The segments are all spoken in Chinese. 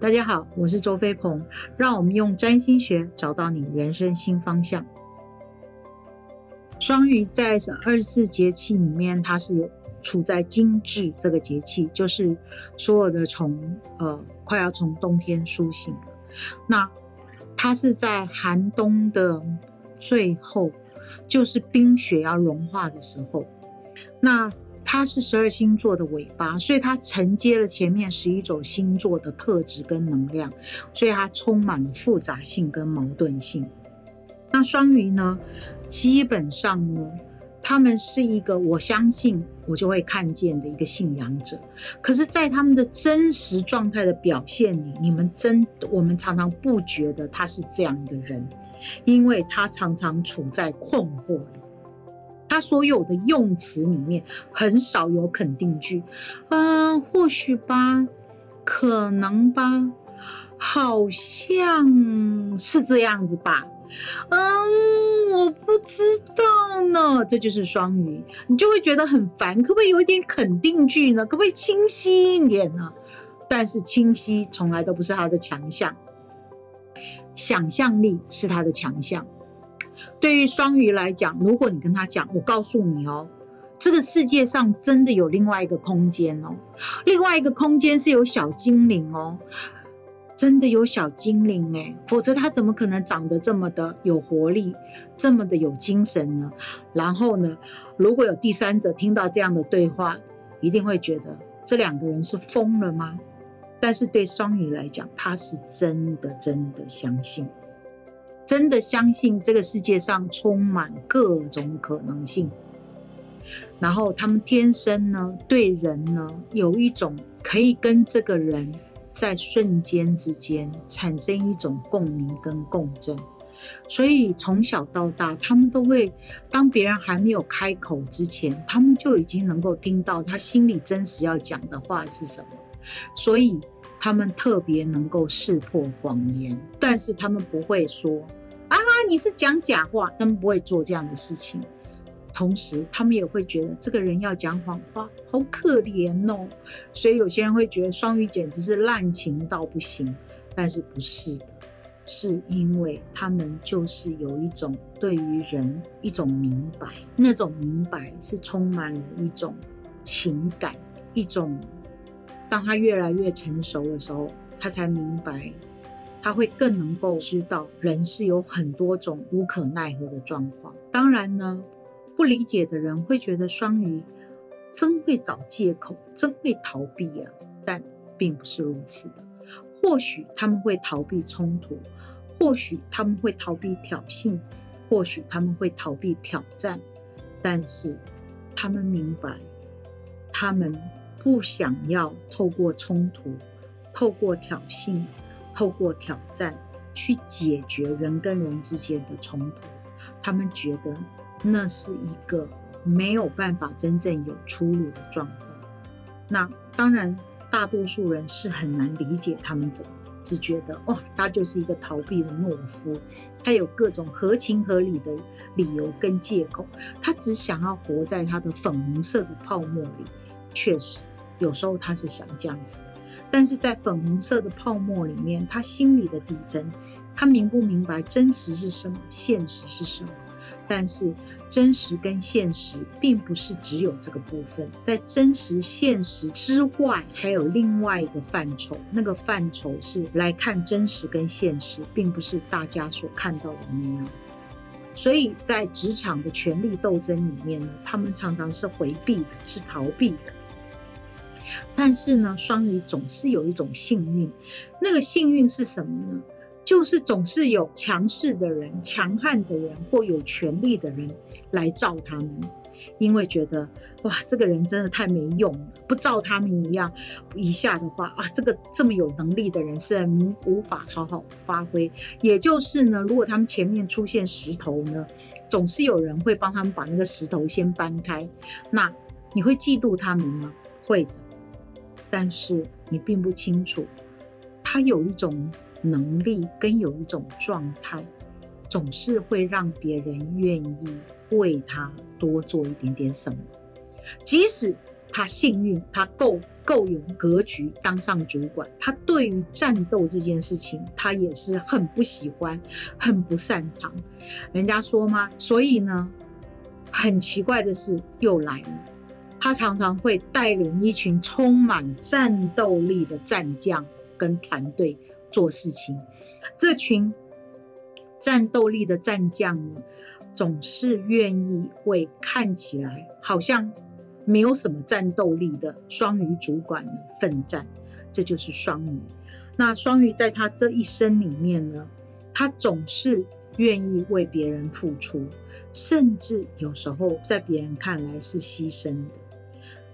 大家好，我是周飞鹏，让我们用占星学找到你人生新方向。双鱼在二十四节气里面，它是有处在精致这个节气，就是所有的从呃快要从冬天苏醒了。那它是在寒冬的最后，就是冰雪要融化的时候。那它是十二星座的尾巴，所以它承接了前面十一种星座的特质跟能量，所以它充满了复杂性跟矛盾性。那双鱼呢，基本上呢，他们是一个我相信我就会看见的一个信仰者，可是，在他们的真实状态的表现里，你们真我们常常不觉得他是这样的人，因为他常常处在困惑里。他所有的用词里面很少有肯定句，嗯，或许吧，可能吧，好像是这样子吧，嗯，我不知道呢。这就是双鱼，你就会觉得很烦，可不可以有一点肯定句呢？可不可以清晰一点呢？但是清晰从来都不是他的强项，想象力是他的强项。对于双鱼来讲，如果你跟他讲，我告诉你哦，这个世界上真的有另外一个空间哦，另外一个空间是有小精灵哦，真的有小精灵哎，否则他怎么可能长得这么的有活力，这么的有精神呢？然后呢，如果有第三者听到这样的对话，一定会觉得这两个人是疯了吗？但是对双鱼来讲，他是真的真的相信。真的相信这个世界上充满各种可能性，然后他们天生呢对人呢有一种可以跟这个人在瞬间之间产生一种共鸣跟共振，所以从小到大，他们都会当别人还没有开口之前，他们就已经能够听到他心里真实要讲的话是什么，所以。他们特别能够识破谎言，但是他们不会说啊，你是讲假话。他们不会做这样的事情。同时，他们也会觉得这个人要讲谎话，好可怜哦。所以有些人会觉得双鱼简直是滥情到不行，但是不是的，是因为他们就是有一种对于人一种明白，那种明白是充满了一种情感，一种。当他越来越成熟的时候，他才明白，他会更能够知道人是有很多种无可奈何的状况。当然呢，不理解的人会觉得双鱼真会找借口，真会逃避啊。但并不是如此的。或许他们会逃避冲突，或许他们会逃避挑衅，或许他们会逃避挑战，但是他们明白，他们。不想要透过冲突、透过挑衅、透过挑战去解决人跟人之间的冲突，他们觉得那是一个没有办法真正有出路的状况。那当然，大多数人是很难理解他们怎么，只觉得哇，他就是一个逃避的懦夫，他有各种合情合理的理由跟借口，他只想要活在他的粉红色的泡沫里。确实。有时候他是想这样子，但是在粉红色的泡沫里面，他心里的底层，他明不明白真实是什么，现实是什么？但是真实跟现实并不是只有这个部分，在真实现实之外，还有另外一个范畴，那个范畴是来看真实跟现实，并不是大家所看到的那样子。所以在职场的权力斗争里面呢，他们常常是回避的，是逃避的。但是呢，双鱼总是有一种幸运，那个幸运是什么呢？就是总是有强势的人、强悍的人或有权力的人来罩他们，因为觉得哇，这个人真的太没用了，不照他们一样一下的话啊，这个这么有能力的人是无法好好发挥。也就是呢，如果他们前面出现石头呢，总是有人会帮他们把那个石头先搬开。那你会嫉妒他们吗？会的。但是你并不清楚，他有一种能力跟有一种状态，总是会让别人愿意为他多做一点点什么。即使他幸运，他够够有格局，当上主管。他对于战斗这件事情，他也是很不喜欢，很不擅长。人家说吗？所以呢，很奇怪的是又来了。他常常会带领一群充满战斗力的战将跟团队做事情。这群战斗力的战将呢，总是愿意为看起来好像。没有什么战斗力的双鱼主管呢奋战，这就是双鱼。那双鱼在他这一生里面呢，他总是愿意为别人付出，甚至有时候在别人看来是牺牲的。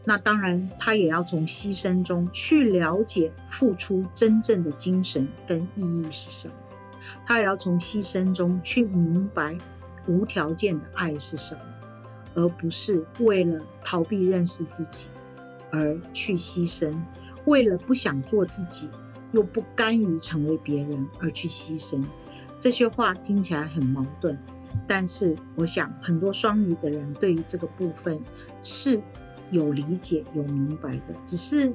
那当然，他也要从牺牲中去了解付出真正的精神跟意义是什么。他也要从牺牲中去明白无条件的爱是什么。而不是为了逃避认识自己而去牺牲，为了不想做自己又不甘于成为别人而去牺牲，这些话听起来很矛盾。但是我想，很多双鱼的人对于这个部分是有理解、有明白的。只是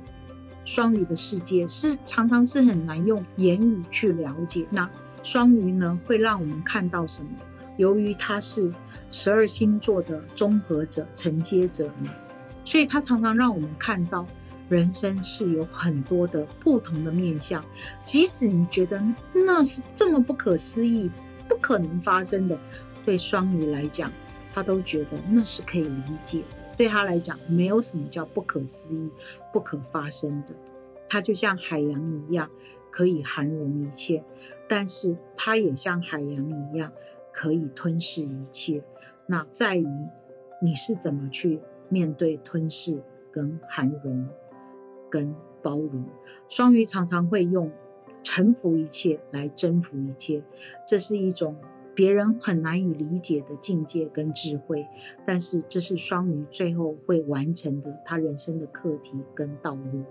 双鱼的世界是常常是很难用言语去了解。那双鱼呢，会让我们看到什么？由于他是。十二星座的综合者、承接者呢，所以他常常让我们看到人生是有很多的不同的面相。即使你觉得那是这么不可思议、不可能发生的，对双鱼来讲，他都觉得那是可以理解。对他来讲，没有什么叫不可思议、不可发生的。他就像海洋一样，可以涵容一切，但是他也像海洋一样，可以吞噬一切。那在于你是怎么去面对吞噬、跟涵容、跟包容。双鱼常常会用臣服一切来征服一切，这是一种别人很难以理解的境界跟智慧。但是这是双鱼最后会完成的他人生的课题跟道路。